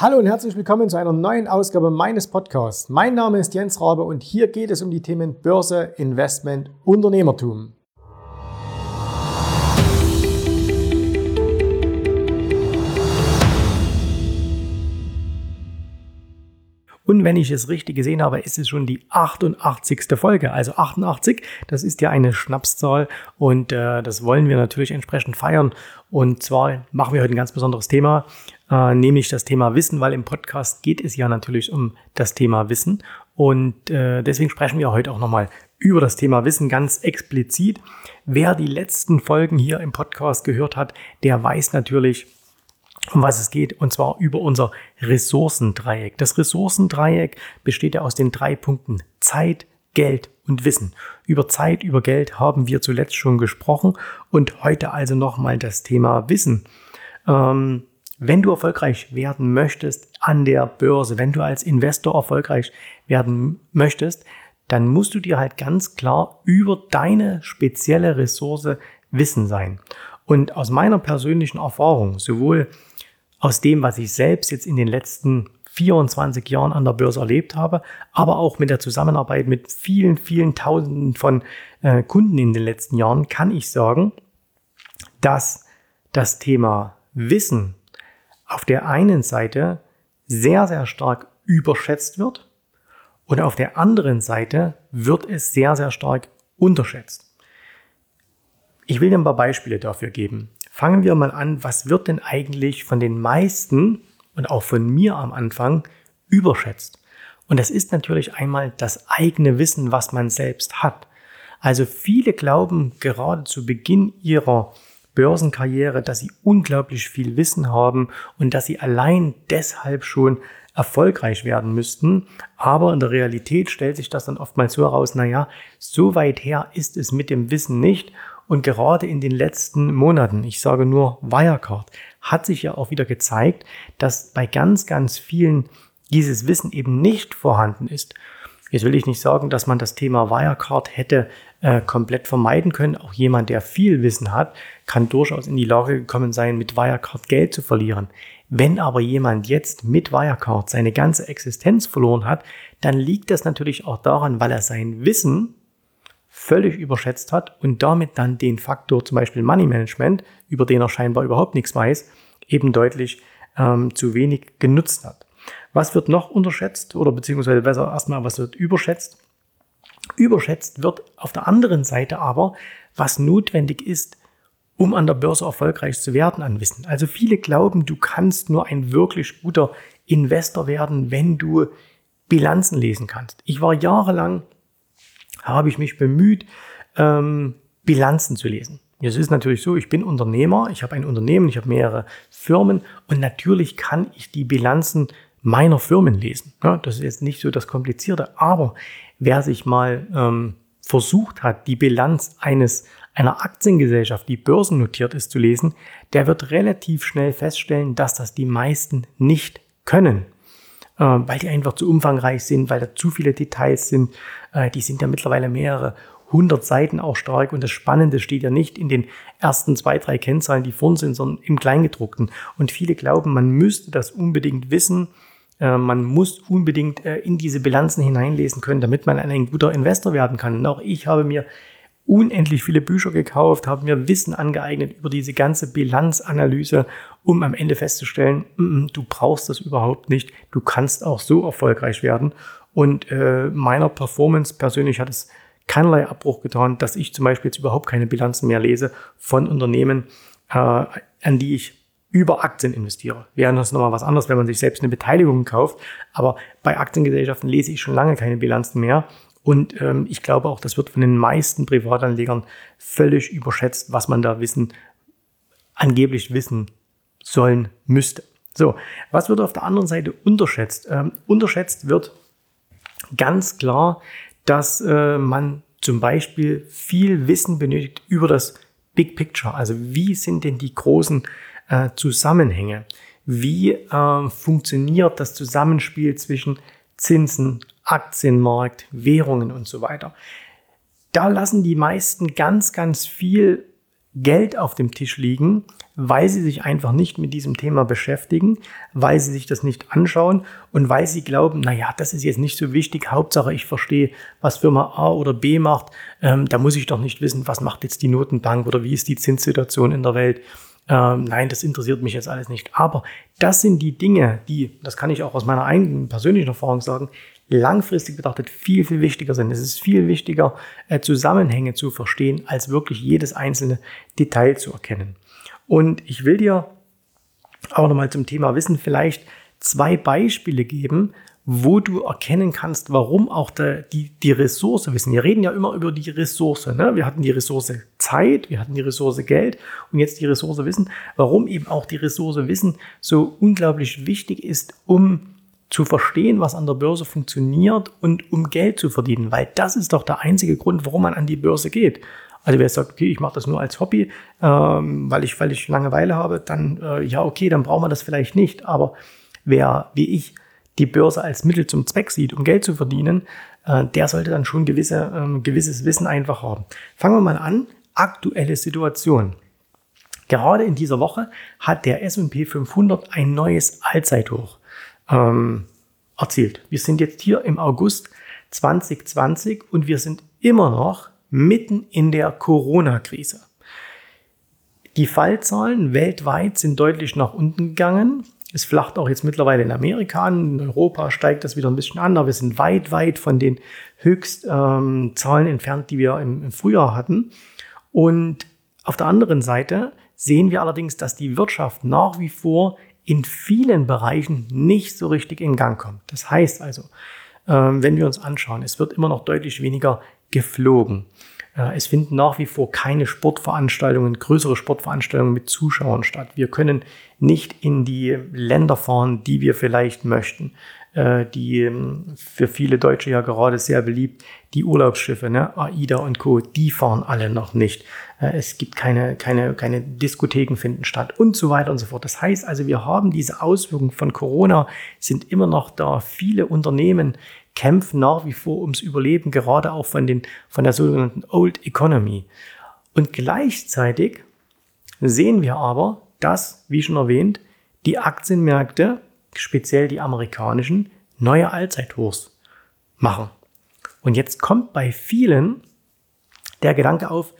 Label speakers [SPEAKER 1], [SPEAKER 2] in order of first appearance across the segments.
[SPEAKER 1] Hallo und herzlich willkommen zu einer neuen Ausgabe meines Podcasts. Mein Name ist Jens Rabe und hier geht es um die Themen Börse, Investment, Unternehmertum. Und wenn ich es richtig gesehen habe, ist es schon die 88. Folge. Also 88, das ist ja eine Schnapszahl und äh, das wollen wir natürlich entsprechend feiern. Und zwar machen wir heute ein ganz besonderes Thema, äh, nämlich das Thema Wissen, weil im Podcast geht es ja natürlich um das Thema Wissen. Und äh, deswegen sprechen wir heute auch nochmal über das Thema Wissen ganz explizit. Wer die letzten Folgen hier im Podcast gehört hat, der weiß natürlich, um was es geht, und zwar über unser Ressourcendreieck. Das Ressourcendreieck besteht ja aus den drei Punkten Zeit, Geld und Wissen. Über Zeit, über Geld haben wir zuletzt schon gesprochen und heute also nochmal das Thema Wissen. Ähm, wenn du erfolgreich werden möchtest an der Börse, wenn du als Investor erfolgreich werden möchtest, dann musst du dir halt ganz klar über deine spezielle Ressource Wissen sein. Und aus meiner persönlichen Erfahrung, sowohl aus dem, was ich selbst jetzt in den letzten 24 Jahren an der Börse erlebt habe, aber auch mit der Zusammenarbeit mit vielen, vielen Tausenden von äh, Kunden in den letzten Jahren, kann ich sagen, dass das Thema Wissen auf der einen Seite sehr, sehr stark überschätzt wird und auf der anderen Seite wird es sehr, sehr stark unterschätzt. Ich will dir ein paar Beispiele dafür geben. Fangen wir mal an, was wird denn eigentlich von den meisten und auch von mir am Anfang überschätzt? Und das ist natürlich einmal das eigene Wissen, was man selbst hat. Also viele glauben gerade zu Beginn ihrer Börsenkarriere, dass sie unglaublich viel Wissen haben und dass sie allein deshalb schon erfolgreich werden müssten. Aber in der Realität stellt sich das dann oftmals so heraus, naja, so weit her ist es mit dem Wissen nicht. Und gerade in den letzten Monaten, ich sage nur Wirecard, hat sich ja auch wieder gezeigt, dass bei ganz, ganz vielen dieses Wissen eben nicht vorhanden ist. Jetzt will ich nicht sagen, dass man das Thema Wirecard hätte äh, komplett vermeiden können. Auch jemand, der viel Wissen hat, kann durchaus in die Lage gekommen sein, mit Wirecard Geld zu verlieren. Wenn aber jemand jetzt mit Wirecard seine ganze Existenz verloren hat, dann liegt das natürlich auch daran, weil er sein Wissen völlig überschätzt hat und damit dann den Faktor zum Beispiel Money Management, über den er scheinbar überhaupt nichts weiß, eben deutlich ähm, zu wenig genutzt hat. Was wird noch unterschätzt oder beziehungsweise besser erstmal, was wird überschätzt? Überschätzt wird auf der anderen Seite aber, was notwendig ist, um an der Börse erfolgreich zu werden an Wissen. Also viele glauben, du kannst nur ein wirklich guter Investor werden, wenn du Bilanzen lesen kannst. Ich war jahrelang habe ich mich bemüht, ähm, Bilanzen zu lesen. Es ist natürlich so, ich bin Unternehmer, ich habe ein Unternehmen, ich habe mehrere Firmen und natürlich kann ich die Bilanzen meiner Firmen lesen. Ja, das ist jetzt nicht so das Komplizierte, aber wer sich mal ähm, versucht hat, die Bilanz eines einer Aktiengesellschaft, die börsennotiert ist, zu lesen, der wird relativ schnell feststellen, dass das die meisten nicht können. Ähm, weil die einfach zu umfangreich sind, weil da zu viele Details sind. Äh, die sind ja mittlerweile mehrere hundert Seiten auch stark und das Spannende steht ja nicht in den ersten zwei, drei Kennzahlen, die vorn sind, sondern im Kleingedruckten. Und viele glauben, man müsste das unbedingt wissen. Äh, man muss unbedingt äh, in diese Bilanzen hineinlesen können, damit man ein guter Investor werden kann. Und auch ich habe mir unendlich viele Bücher gekauft, habe mir Wissen angeeignet über diese ganze Bilanzanalyse, um am Ende festzustellen, mm, du brauchst das überhaupt nicht, du kannst auch so erfolgreich werden. Und äh, meiner Performance persönlich hat es keinerlei Abbruch getan, dass ich zum Beispiel jetzt überhaupt keine Bilanzen mehr lese von Unternehmen, äh, an die ich über Aktien investiere. Wäre das nochmal was anderes, wenn man sich selbst eine Beteiligung kauft. Aber bei Aktiengesellschaften lese ich schon lange keine Bilanzen mehr. Und ähm, ich glaube auch, das wird von den meisten Privatanlegern völlig überschätzt, was man da wissen, angeblich wissen sollen müsste. So, was wird auf der anderen Seite unterschätzt? Ähm, unterschätzt wird ganz klar, dass äh, man zum Beispiel viel Wissen benötigt über das Big Picture. Also wie sind denn die großen äh, Zusammenhänge? Wie äh, funktioniert das Zusammenspiel zwischen Zinsen, Aktienmarkt, Währungen und so weiter. Da lassen die meisten ganz, ganz viel Geld auf dem Tisch liegen, weil sie sich einfach nicht mit diesem Thema beschäftigen, weil sie sich das nicht anschauen und weil sie glauben, naja, das ist jetzt nicht so wichtig, Hauptsache ich verstehe, was Firma A oder B macht, ähm, da muss ich doch nicht wissen, was macht jetzt die Notenbank oder wie ist die Zinssituation in der Welt. Ähm, nein, das interessiert mich jetzt alles nicht. Aber das sind die Dinge, die, das kann ich auch aus meiner eigenen persönlichen Erfahrung sagen, langfristig betrachtet viel, viel wichtiger sind. Es ist viel wichtiger, äh, Zusammenhänge zu verstehen, als wirklich jedes einzelne Detail zu erkennen. Und ich will dir auch nochmal zum Thema Wissen vielleicht zwei Beispiele geben, wo du erkennen kannst, warum auch der, die, die Ressource Wissen. Wir reden ja immer über die Ressource. Ne? Wir hatten die Ressource Zeit, wir hatten die Ressource Geld und jetzt die Ressource Wissen. Warum eben auch die Ressource Wissen so unglaublich wichtig ist, um zu verstehen, was an der Börse funktioniert und um Geld zu verdienen, weil das ist doch der einzige Grund, warum man an die Börse geht. Also wer sagt, okay, ich mache das nur als Hobby, ähm, weil, ich, weil ich Langeweile habe, dann äh, ja, okay, dann braucht man das vielleicht nicht. Aber wer, wie ich, die Börse als Mittel zum Zweck sieht, um Geld zu verdienen, äh, der sollte dann schon gewisse, ähm, gewisses Wissen einfach haben. Fangen wir mal an. Aktuelle Situation. Gerade in dieser Woche hat der S&P 500 ein neues Allzeithoch ähm, erzielt. Wir sind jetzt hier im August 2020 und wir sind immer noch mitten in der Corona-Krise. Die Fallzahlen weltweit sind deutlich nach unten gegangen. Es flacht auch jetzt mittlerweile in Amerika an. In Europa steigt das wieder ein bisschen an, aber wir sind weit, weit von den Höchstzahlen ähm, entfernt, die wir im, im Frühjahr hatten. Und auf der anderen Seite sehen wir allerdings, dass die Wirtschaft nach wie vor in vielen Bereichen nicht so richtig in Gang kommt. Das heißt also, ähm, wenn wir uns anschauen, es wird immer noch deutlich weniger geflogen. Es finden nach wie vor keine Sportveranstaltungen, größere Sportveranstaltungen mit Zuschauern statt. Wir können nicht in die Länder fahren, die wir vielleicht möchten. Äh, die ähm, für viele Deutsche ja gerade sehr beliebt, die Urlaubsschiffe, ne? AIDA und Co., die fahren alle noch nicht. Äh, es gibt keine, keine, keine Diskotheken finden statt und so weiter und so fort. Das heißt also, wir haben diese Auswirkungen von Corona, sind immer noch da. Viele Unternehmen kämpfen nach wie vor ums Überleben, gerade auch von, den, von der sogenannten Old Economy. Und gleichzeitig sehen wir aber, dass, wie schon erwähnt, die Aktienmärkte, speziell die amerikanischen, neue Allzeithochs machen. Und jetzt kommt bei vielen der Gedanke auf,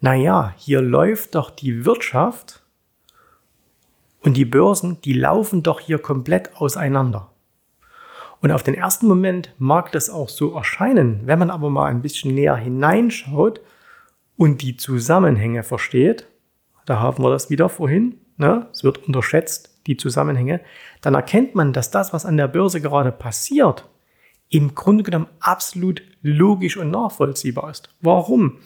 [SPEAKER 1] naja, hier läuft doch die Wirtschaft und die Börsen, die laufen doch hier komplett auseinander. Und auf den ersten Moment mag das auch so erscheinen. Wenn man aber mal ein bisschen näher hineinschaut und die Zusammenhänge versteht, da haben wir das wieder vorhin, ne? es wird unterschätzt, die Zusammenhänge, dann erkennt man, dass das, was an der Börse gerade passiert, im Grunde genommen absolut logisch und nachvollziehbar ist. Warum?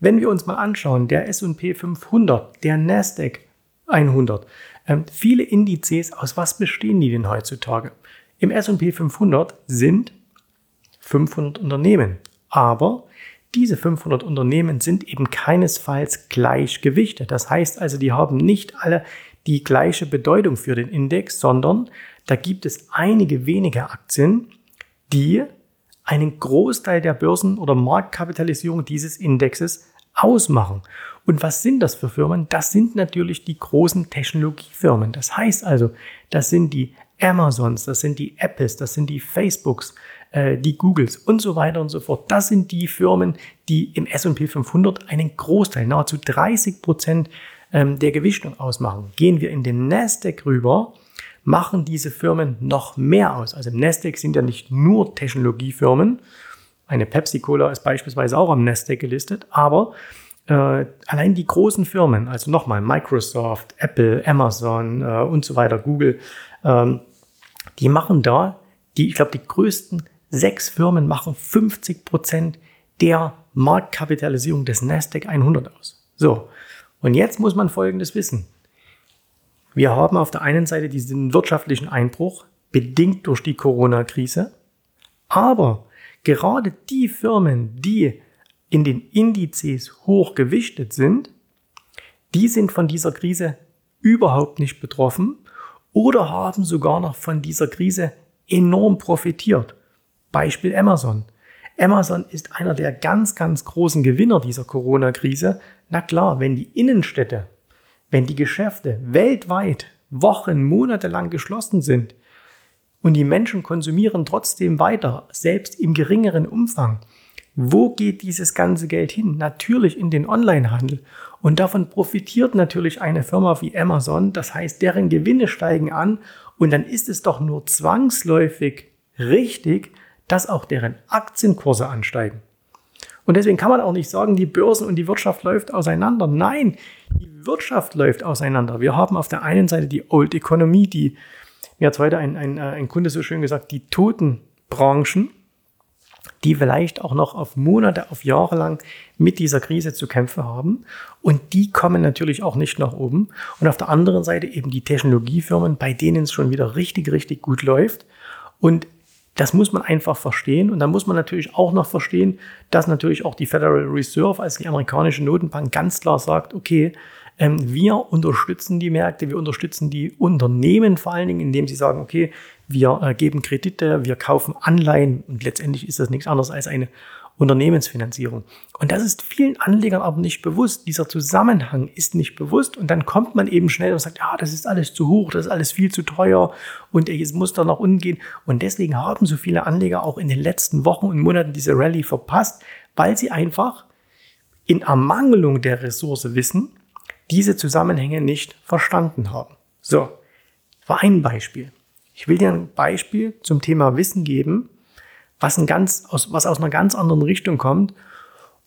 [SPEAKER 1] Wenn wir uns mal anschauen, der S&P 500, der Nasdaq 100, ähm, viele Indizes, aus was bestehen die denn heutzutage? Im S&P 500 sind 500 Unternehmen, aber diese 500 Unternehmen sind eben keinesfalls gleich gewichtet. Das heißt also, die haben nicht alle die gleiche Bedeutung für den Index, sondern da gibt es einige wenige Aktien, die einen Großteil der Börsen- oder Marktkapitalisierung dieses Indexes ausmachen. Und was sind das für Firmen? Das sind natürlich die großen Technologiefirmen. Das heißt also, das sind die Amazons, das sind die Apples, das sind die Facebooks, äh, die Googles und so weiter und so fort. Das sind die Firmen, die im S&P 500 einen Großteil, nahezu 30 Prozent ähm, der Gewichtung ausmachen. Gehen wir in den Nasdaq rüber, machen diese Firmen noch mehr aus. Also im Nasdaq sind ja nicht nur Technologiefirmen. Eine Pepsi-Cola ist beispielsweise auch am Nasdaq gelistet, aber äh, allein die großen Firmen, also nochmal Microsoft, Apple, Amazon äh, und so weiter, Google, ähm, die machen da, die, ich glaube, die größten sechs Firmen machen 50 Prozent der Marktkapitalisierung des Nasdaq 100 aus. So. Und jetzt muss man Folgendes wissen. Wir haben auf der einen Seite diesen wirtschaftlichen Einbruch, bedingt durch die Corona-Krise. Aber gerade die Firmen, die in den Indizes hoch gewichtet sind, die sind von dieser Krise überhaupt nicht betroffen oder haben sogar noch von dieser Krise enorm profitiert. Beispiel Amazon. Amazon ist einer der ganz, ganz großen Gewinner dieser Corona-Krise. Na klar, wenn die Innenstädte wenn die Geschäfte weltweit Wochen, Monate lang geschlossen sind und die Menschen konsumieren trotzdem weiter, selbst im geringeren Umfang, wo geht dieses ganze Geld hin? Natürlich in den Onlinehandel. Und davon profitiert natürlich eine Firma wie Amazon. Das heißt, deren Gewinne steigen an. Und dann ist es doch nur zwangsläufig richtig, dass auch deren Aktienkurse ansteigen. Und deswegen kann man auch nicht sagen, die Börsen und die Wirtschaft läuft auseinander. Nein, die Wirtschaft läuft auseinander. Wir haben auf der einen Seite die Old Economy, die, mir hat heute ein, ein, ein Kunde so schön gesagt, die toten Branchen die vielleicht auch noch auf Monate, auf Jahre lang mit dieser Krise zu kämpfen haben. Und die kommen natürlich auch nicht nach oben. Und auf der anderen Seite eben die Technologiefirmen, bei denen es schon wieder richtig, richtig gut läuft. Und das muss man einfach verstehen. Und da muss man natürlich auch noch verstehen, dass natürlich auch die Federal Reserve als die amerikanische Notenbank ganz klar sagt, okay, ähm, wir unterstützen die Märkte, wir unterstützen die Unternehmen vor allen Dingen, indem sie sagen, okay, wir äh, geben Kredite, wir kaufen Anleihen und letztendlich ist das nichts anderes als eine Unternehmensfinanzierung. Und das ist vielen Anlegern aber nicht bewusst. Dieser Zusammenhang ist nicht bewusst und dann kommt man eben schnell und sagt, ja, das ist alles zu hoch, das ist alles viel zu teuer und es muss da noch umgehen. Und deswegen haben so viele Anleger auch in den letzten Wochen und Monaten diese Rallye verpasst, weil sie einfach in Ermangelung der Ressource Wissen diese Zusammenhänge nicht verstanden haben. So, war ein Beispiel. Ich will dir ein Beispiel zum Thema Wissen geben, was, ein ganz, aus, was aus einer ganz anderen Richtung kommt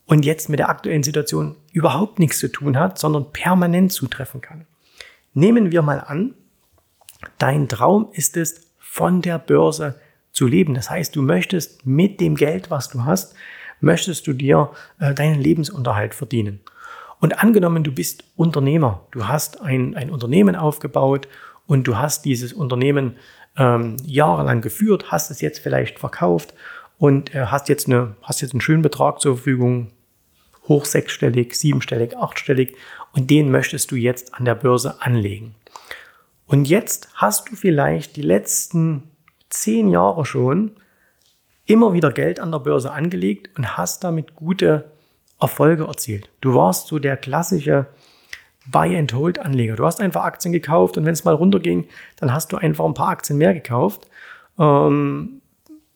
[SPEAKER 1] und jetzt mit der aktuellen Situation überhaupt nichts zu tun hat, sondern permanent zutreffen kann. Nehmen wir mal an, dein Traum ist es, von der Börse zu leben. Das heißt, du möchtest mit dem Geld, was du hast, möchtest du dir äh, deinen Lebensunterhalt verdienen. Und angenommen, du bist Unternehmer, du hast ein, ein Unternehmen aufgebaut und du hast dieses Unternehmen ähm, jahrelang geführt, hast es jetzt vielleicht verkauft und äh, hast, jetzt eine, hast jetzt einen schönen Betrag zur Verfügung, hoch sechsstellig, siebenstellig, achtstellig und den möchtest du jetzt an der Börse anlegen. Und jetzt hast du vielleicht die letzten zehn Jahre schon immer wieder Geld an der Börse angelegt und hast damit gute Erfolge erzielt. Du warst so der klassische Buy-and-Hold-Anleger. Du hast einfach Aktien gekauft und wenn es mal runterging, dann hast du einfach ein paar Aktien mehr gekauft. Ähm,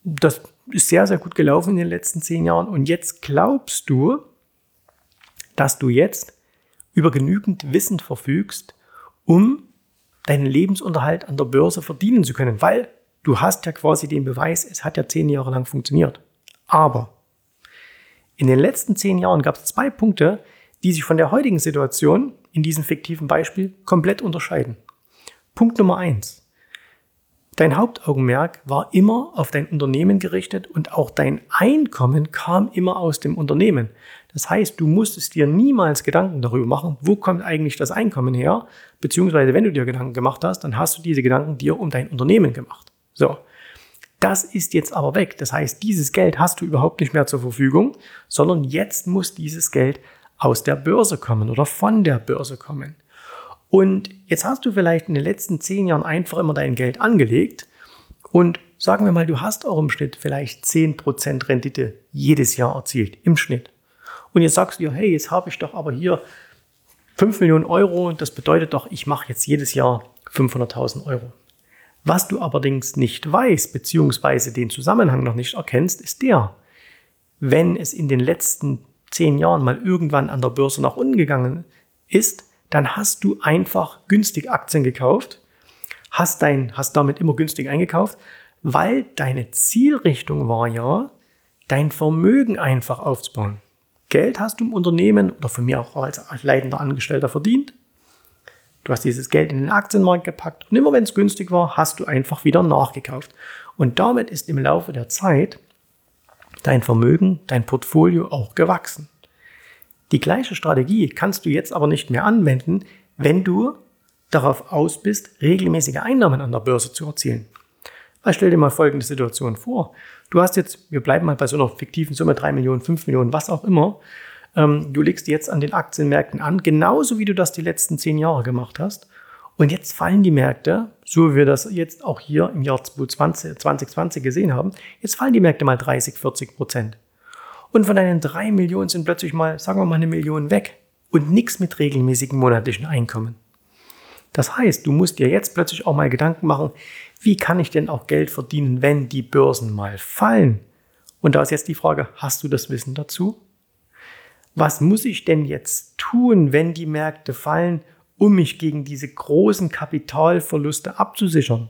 [SPEAKER 1] das ist sehr, sehr gut gelaufen in den letzten zehn Jahren. Und jetzt glaubst du, dass du jetzt über genügend Wissen verfügst, um deinen Lebensunterhalt an der Börse verdienen zu können, weil du hast ja quasi den Beweis, es hat ja zehn Jahre lang funktioniert. Aber in den letzten zehn Jahren gab es zwei Punkte, die sich von der heutigen Situation in diesem fiktiven Beispiel komplett unterscheiden. Punkt Nummer eins. Dein Hauptaugenmerk war immer auf dein Unternehmen gerichtet und auch dein Einkommen kam immer aus dem Unternehmen. Das heißt, du musstest dir niemals Gedanken darüber machen, wo kommt eigentlich das Einkommen her, beziehungsweise wenn du dir Gedanken gemacht hast, dann hast du diese Gedanken dir um dein Unternehmen gemacht. So. Das ist jetzt aber weg. Das heißt, dieses Geld hast du überhaupt nicht mehr zur Verfügung, sondern jetzt muss dieses Geld aus der Börse kommen oder von der Börse kommen. Und jetzt hast du vielleicht in den letzten zehn Jahren einfach immer dein Geld angelegt und sagen wir mal, du hast auch im Schnitt vielleicht 10% Rendite jedes Jahr erzielt, im Schnitt. Und jetzt sagst du dir, hey, jetzt habe ich doch aber hier 5 Millionen Euro, das bedeutet doch, ich mache jetzt jedes Jahr 500.000 Euro. Was du allerdings nicht weißt, beziehungsweise den Zusammenhang noch nicht erkennst, ist der, wenn es in den letzten zehn Jahren mal irgendwann an der Börse nach unten gegangen ist, dann hast du einfach günstig Aktien gekauft, hast, dein, hast damit immer günstig eingekauft, weil deine Zielrichtung war ja, dein Vermögen einfach aufzubauen. Geld hast du im Unternehmen oder von mir auch als leitender Angestellter verdient. Du hast dieses Geld in den Aktienmarkt gepackt und immer wenn es günstig war, hast du einfach wieder nachgekauft. Und damit ist im Laufe der Zeit dein Vermögen, dein Portfolio auch gewachsen. Die gleiche Strategie kannst du jetzt aber nicht mehr anwenden, wenn du darauf aus bist, regelmäßige Einnahmen an der Börse zu erzielen. Weil stell dir mal folgende Situation vor. Du hast jetzt, wir bleiben mal bei so einer fiktiven Summe, 3 Millionen, 5 Millionen, was auch immer. Ähm, du legst jetzt an den Aktienmärkten an, genauso wie du das die letzten 10 Jahre gemacht hast. Und jetzt fallen die Märkte, so wie wir das jetzt auch hier im Jahr 2020, 2020 gesehen haben, jetzt fallen die Märkte mal 30, 40 Prozent. Und von deinen drei Millionen sind plötzlich mal, sagen wir mal, eine Million weg. und nichts mit regelmäßigen monatlichen Einkommen. Das heißt, du musst dir jetzt plötzlich auch mal Gedanken machen, wie kann ich denn auch Geld verdienen, wenn die Börsen mal fallen? Und da ist jetzt die Frage, hast du das Wissen dazu? Was muss ich denn jetzt tun, wenn die Märkte fallen, um mich gegen diese großen Kapitalverluste abzusichern?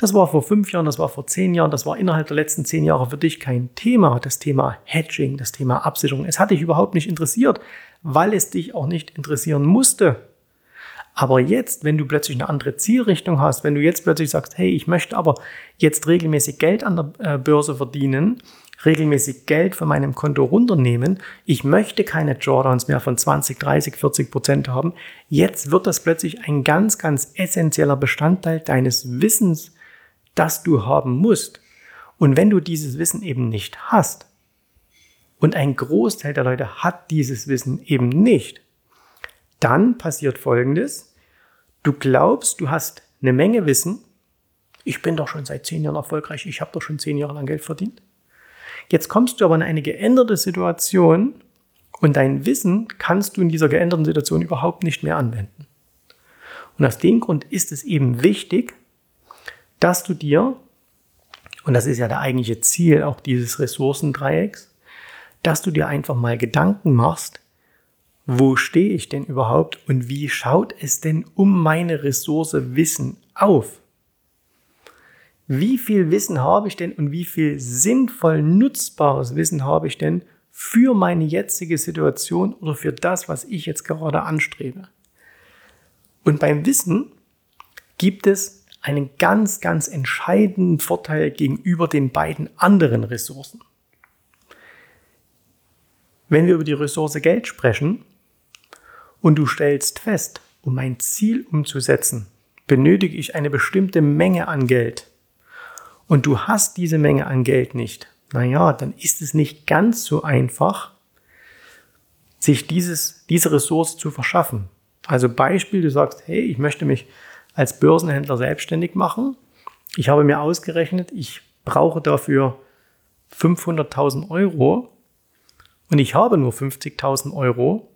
[SPEAKER 1] Das war vor fünf Jahren, das war vor zehn Jahren, das war innerhalb der letzten zehn Jahre für dich kein Thema, das Thema Hedging, das Thema Absicherung. Es hat dich überhaupt nicht interessiert, weil es dich auch nicht interessieren musste. Aber jetzt, wenn du plötzlich eine andere Zielrichtung hast, wenn du jetzt plötzlich sagst, hey, ich möchte aber jetzt regelmäßig Geld an der äh, Börse verdienen, regelmäßig Geld von meinem Konto runternehmen, ich möchte keine Jordans mehr von 20, 30, 40 Prozent haben, jetzt wird das plötzlich ein ganz, ganz essentieller Bestandteil deines Wissens, das du haben musst. Und wenn du dieses Wissen eben nicht hast, und ein Großteil der Leute hat dieses Wissen eben nicht, dann passiert Folgendes. Du glaubst, du hast eine Menge Wissen. Ich bin doch schon seit zehn Jahren erfolgreich. Ich habe doch schon zehn Jahre lang Geld verdient. Jetzt kommst du aber in eine geänderte Situation und dein Wissen kannst du in dieser geänderten Situation überhaupt nicht mehr anwenden. Und aus dem Grund ist es eben wichtig, dass du dir, und das ist ja der eigentliche Ziel auch dieses Ressourcendreiecks, dass du dir einfach mal Gedanken machst, wo stehe ich denn überhaupt und wie schaut es denn um meine Ressource Wissen auf? Wie viel Wissen habe ich denn und wie viel sinnvoll nutzbares Wissen habe ich denn für meine jetzige Situation oder für das, was ich jetzt gerade anstrebe? Und beim Wissen gibt es einen ganz, ganz entscheidenden Vorteil gegenüber den beiden anderen Ressourcen. Wenn wir über die Ressource Geld sprechen und du stellst fest, um mein Ziel umzusetzen, benötige ich eine bestimmte Menge an Geld und du hast diese Menge an Geld nicht, naja, dann ist es nicht ganz so einfach, sich dieses, diese Ressource zu verschaffen. Also Beispiel, du sagst, hey, ich möchte mich als Börsenhändler selbstständig machen. Ich habe mir ausgerechnet, ich brauche dafür 500.000 Euro und ich habe nur 50.000 Euro,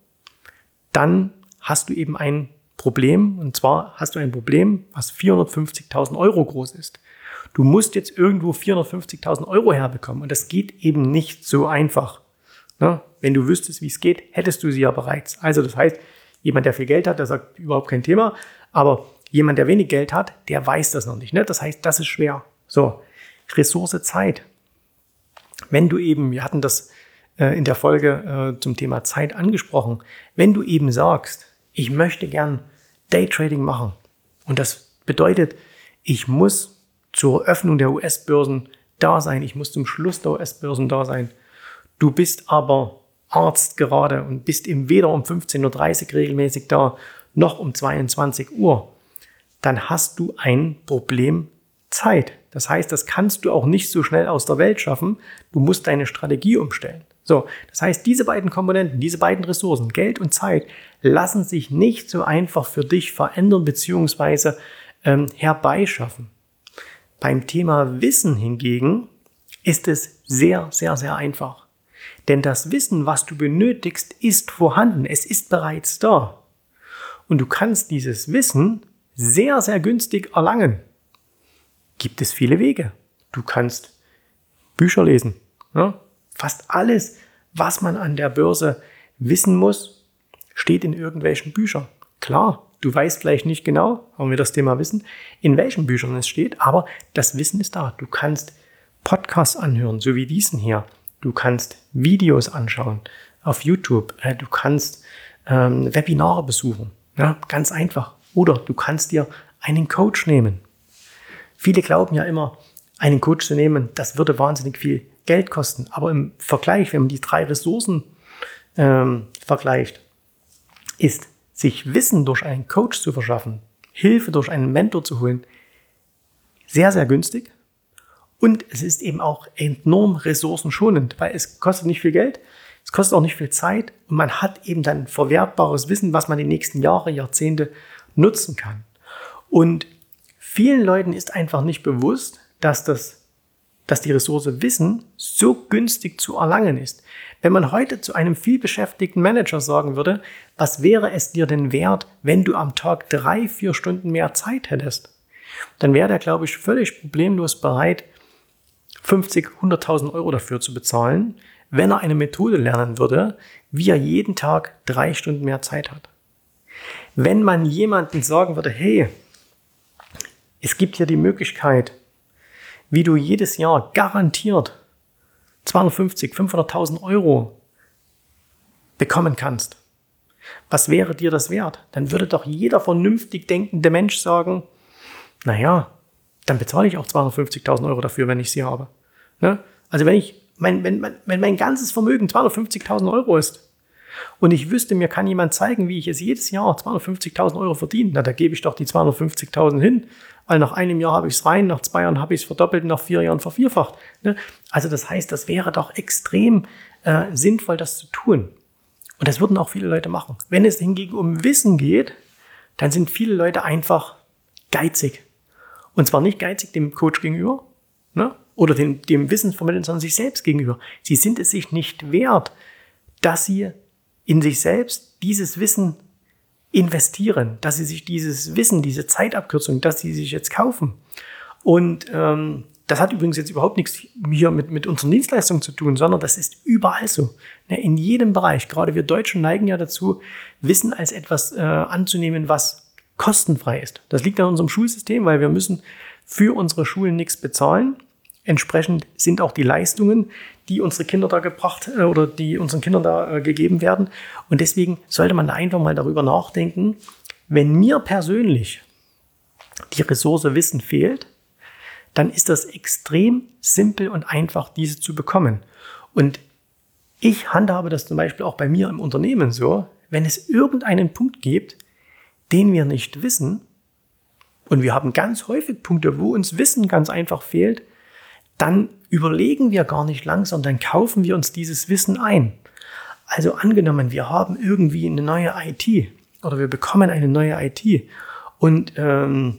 [SPEAKER 1] dann hast du eben ein Problem. Und zwar hast du ein Problem, was 450.000 Euro groß ist. Du musst jetzt irgendwo 450.000 Euro herbekommen. Und das geht eben nicht so einfach. Ne? Wenn du wüsstest, wie es geht, hättest du sie ja bereits. Also das heißt, jemand, der viel Geld hat, der sagt überhaupt kein Thema. Aber jemand, der wenig Geld hat, der weiß das noch nicht. Ne? Das heißt, das ist schwer. So, Ressource Zeit. Wenn du eben, wir hatten das äh, in der Folge äh, zum Thema Zeit angesprochen. Wenn du eben sagst, ich möchte gern Daytrading machen und das bedeutet, ich muss zur Öffnung der US-Börsen da sein, ich muss zum Schluss der US-Börsen da sein. Du bist aber Arzt gerade und bist eben weder um 15.30 Uhr regelmäßig da, noch um 22 Uhr. Dann hast du ein Problem Zeit. Das heißt, das kannst du auch nicht so schnell aus der Welt schaffen. Du musst deine Strategie umstellen. So, das heißt, diese beiden Komponenten, diese beiden Ressourcen, Geld und Zeit, lassen sich nicht so einfach für dich verändern bzw. Ähm, herbeischaffen. Beim Thema Wissen hingegen ist es sehr, sehr, sehr einfach. Denn das Wissen, was du benötigst, ist vorhanden. Es ist bereits da. Und du kannst dieses Wissen sehr, sehr günstig erlangen. Gibt es viele Wege. Du kannst Bücher lesen. Ja? Fast alles, was man an der Börse wissen muss, steht in irgendwelchen Büchern. Klar, du weißt vielleicht nicht genau, warum wir das Thema wissen, in welchen Büchern es steht, aber das Wissen ist da. Du kannst Podcasts anhören, so wie diesen hier. Du kannst Videos anschauen auf YouTube. Äh, du kannst ähm, Webinare besuchen. Ja, ganz einfach. Oder du kannst dir einen Coach nehmen. Viele glauben ja immer, einen Coach zu nehmen, das würde wahnsinnig viel Geld kosten. Aber im Vergleich, wenn man die drei Ressourcen ähm, vergleicht, ist sich Wissen durch einen Coach zu verschaffen, Hilfe durch einen Mentor zu holen, sehr, sehr günstig. Und es ist eben auch enorm ressourcenschonend, weil es kostet nicht viel Geld, es kostet auch nicht viel Zeit und man hat eben dann verwertbares Wissen, was man die nächsten Jahre, Jahrzehnte nutzen kann. Und vielen Leuten ist einfach nicht bewusst, dass das dass die Ressource Wissen so günstig zu erlangen ist. Wenn man heute zu einem vielbeschäftigten Manager sagen würde, was wäre es dir denn wert, wenn du am Tag drei, vier Stunden mehr Zeit hättest, dann wäre der, glaube ich, völlig problemlos bereit, 50, 100.000 Euro dafür zu bezahlen, wenn er eine Methode lernen würde, wie er jeden Tag drei Stunden mehr Zeit hat. Wenn man jemanden sagen würde, hey, es gibt hier die Möglichkeit, wie du jedes Jahr garantiert 250, 500.000 Euro bekommen kannst. Was wäre dir das wert? Dann würde doch jeder vernünftig denkende Mensch sagen, naja, dann bezahle ich auch 250.000 Euro dafür, wenn ich sie habe. Ne? Also wenn ich, mein, wenn, wenn, wenn mein ganzes Vermögen 250.000 Euro ist und ich wüsste, mir kann jemand zeigen, wie ich es jedes Jahr 250.000 Euro verdiene, na, da gebe ich doch die 250.000 hin weil nach einem Jahr habe ich es rein, nach zwei Jahren habe ich es verdoppelt, nach vier Jahren vervierfacht. Ne? Also das heißt, das wäre doch extrem äh, sinnvoll, das zu tun. Und das würden auch viele Leute machen. Wenn es hingegen um Wissen geht, dann sind viele Leute einfach geizig. Und zwar nicht geizig dem Coach gegenüber ne? oder dem, dem vermitteln, sondern sich selbst gegenüber. Sie sind es sich nicht wert, dass sie in sich selbst dieses Wissen investieren, dass sie sich dieses Wissen, diese Zeitabkürzung, dass sie sich jetzt kaufen. Und ähm, das hat übrigens jetzt überhaupt nichts hier mit, mit unseren Dienstleistungen zu tun, sondern das ist überall so. Ne, in jedem Bereich. Gerade wir Deutschen neigen ja dazu, Wissen als etwas äh, anzunehmen, was kostenfrei ist. Das liegt an unserem Schulsystem, weil wir müssen für unsere Schulen nichts bezahlen. Entsprechend sind auch die Leistungen, die unsere Kinder da gebracht äh, oder die unseren Kindern da äh, gegeben werden. Und deswegen sollte man da einfach mal darüber nachdenken, wenn mir persönlich die Ressource Wissen fehlt, dann ist das extrem simpel und einfach, diese zu bekommen. Und ich handhabe das zum Beispiel auch bei mir im Unternehmen so, wenn es irgendeinen Punkt gibt, den wir nicht wissen, und wir haben ganz häufig Punkte, wo uns Wissen ganz einfach fehlt, dann überlegen wir gar nicht lang, sondern kaufen wir uns dieses Wissen ein. Also angenommen, wir haben irgendwie eine neue IT oder wir bekommen eine neue IT und ähm,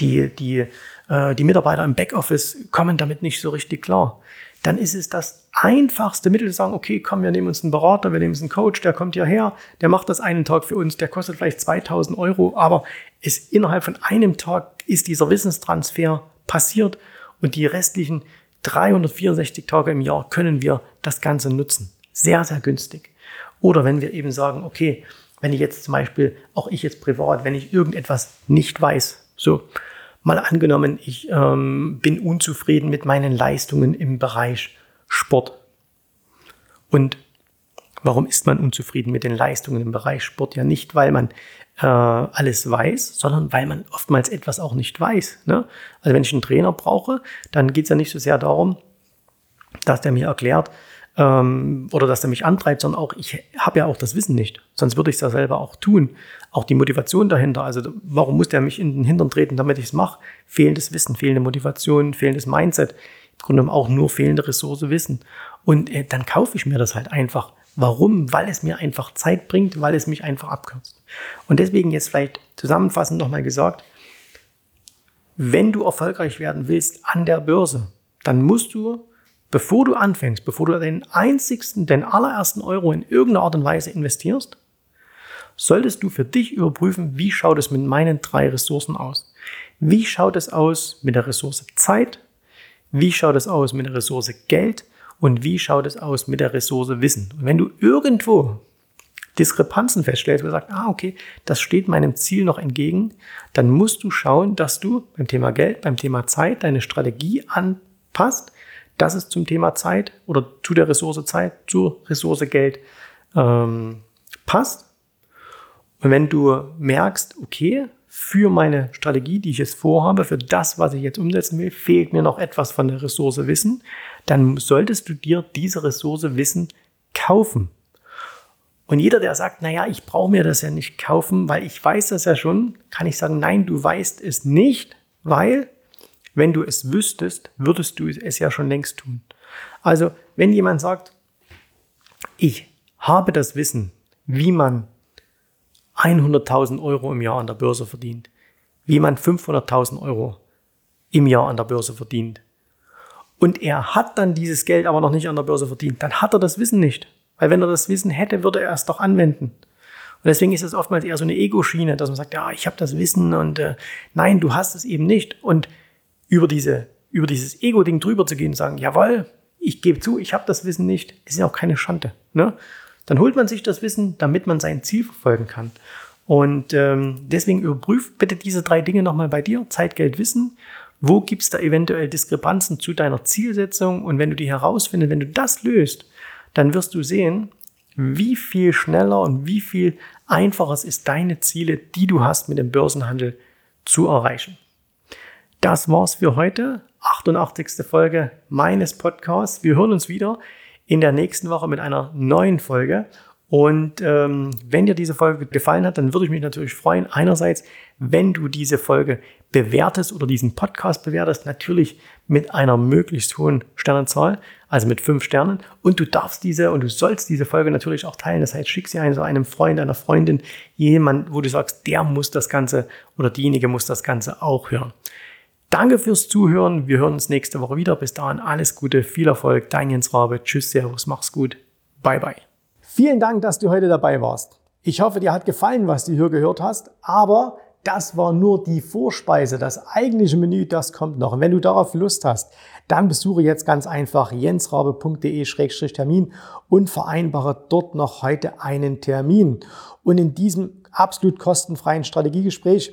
[SPEAKER 1] die, die, äh, die Mitarbeiter im Backoffice kommen damit nicht so richtig klar. Dann ist es das einfachste Mittel zu sagen, okay, komm, wir nehmen uns einen Berater, wir nehmen uns einen Coach, der kommt hierher, der macht das einen Tag für uns, der kostet vielleicht 2000 Euro, aber es innerhalb von einem Tag ist dieser Wissenstransfer passiert und die restlichen 364 Tage im Jahr können wir das Ganze nutzen. Sehr, sehr günstig. Oder wenn wir eben sagen, okay, wenn ich jetzt zum Beispiel, auch ich jetzt privat, wenn ich irgendetwas nicht weiß, so mal angenommen, ich ähm, bin unzufrieden mit meinen Leistungen im Bereich Sport. Und warum ist man unzufrieden mit den Leistungen im Bereich Sport? Ja nicht, weil man äh, alles weiß, sondern weil man oftmals etwas auch nicht weiß. Ne? Also wenn ich einen Trainer brauche, dann geht es ja nicht so sehr darum, dass der mir erklärt ähm, oder dass er mich antreibt, sondern auch ich habe ja auch das Wissen nicht. Sonst würde ich es ja selber auch tun. Auch die Motivation dahinter. Also warum muss der mich in den Hintern treten, damit ich es mache? Fehlendes Wissen, fehlende Motivation, fehlendes Mindset. Im Grunde genommen auch nur fehlende Ressource Wissen. Und äh, dann kaufe ich mir das halt einfach. Warum? Weil es mir einfach Zeit bringt, weil es mich einfach abkürzt. Und deswegen jetzt vielleicht zusammenfassend nochmal gesagt, wenn du erfolgreich werden willst an der Börse, dann musst du, bevor du anfängst, bevor du den einzigsten, den allerersten Euro in irgendeiner Art und Weise investierst, solltest du für dich überprüfen, wie schaut es mit meinen drei Ressourcen aus. Wie schaut es aus mit der Ressource Zeit? Wie schaut es aus mit der Ressource Geld? Und wie schaut es aus mit der Ressource Wissen. Und wenn du irgendwo Diskrepanzen feststellst, wo du sagst, ah, okay, das steht meinem Ziel noch entgegen, dann musst du schauen, dass du beim Thema Geld, beim Thema Zeit deine Strategie anpasst, dass es zum Thema Zeit oder zu der Ressource Zeit, zur Ressource Geld ähm, passt. Und wenn du merkst, okay, für meine Strategie, die ich jetzt vorhabe, für das, was ich jetzt umsetzen will, fehlt mir noch etwas von der Ressource Wissen, dann solltest du dir diese Ressource Wissen kaufen. Und jeder, der sagt, naja, ich brauche mir das ja nicht kaufen, weil ich weiß das ja schon, kann ich sagen, nein, du weißt es nicht, weil wenn du es wüsstest, würdest du es ja schon längst tun. Also, wenn jemand sagt, ich habe das Wissen, wie man 100.000 Euro im Jahr an der Börse verdient, wie man 500.000 Euro im Jahr an der Börse verdient und er hat dann dieses Geld aber noch nicht an der Börse verdient, dann hat er das Wissen nicht. Weil wenn er das Wissen hätte, würde er es doch anwenden. Und deswegen ist es oftmals eher so eine Ego-Schiene, dass man sagt, ja, ich habe das Wissen und äh, nein, du hast es eben nicht. Und über, diese, über dieses Ego-Ding drüber zu gehen und sagen, jawohl, ich gebe zu, ich habe das Wissen nicht, ist ja auch keine Schande. Ne? Dann holt man sich das Wissen, damit man sein Ziel verfolgen kann. Und ähm, deswegen überprüf bitte diese drei Dinge nochmal bei dir, Zeit, Geld, Wissen. Wo gibt es da eventuell Diskrepanzen zu deiner Zielsetzung? Und wenn du die herausfindest, wenn du das löst, dann wirst du sehen, wie viel schneller und wie viel einfacher es ist, deine Ziele, die du hast mit dem Börsenhandel, zu erreichen. Das war's für heute. 88. Folge meines Podcasts. Wir hören uns wieder in der nächsten Woche mit einer neuen Folge. Und ähm, wenn dir diese Folge gefallen hat, dann würde ich mich natürlich freuen. Einerseits, wenn du diese Folge bewertest oder diesen Podcast bewertest, natürlich mit einer möglichst hohen Sternenzahl, also mit fünf Sternen. Und du darfst diese und du sollst diese Folge natürlich auch teilen. Das heißt, schick sie einem, einem Freund, einer Freundin, jemand, wo du sagst, der muss das Ganze oder diejenige muss das Ganze auch hören. Danke fürs Zuhören. Wir hören uns nächste Woche wieder. Bis dahin alles Gute, viel Erfolg. Dein Jens Rabe. Tschüss, Servus, mach's gut. Bye, bye. Vielen Dank, dass du heute dabei warst. Ich hoffe, dir hat gefallen, was du hier gehört hast, aber das war nur die Vorspeise. Das eigentliche Menü, das kommt noch. Und wenn du darauf Lust hast, dann besuche jetzt ganz einfach jensrabe.de-termin und vereinbare dort noch heute einen Termin. Und in diesem absolut kostenfreien Strategiegespräch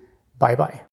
[SPEAKER 1] Bye bye.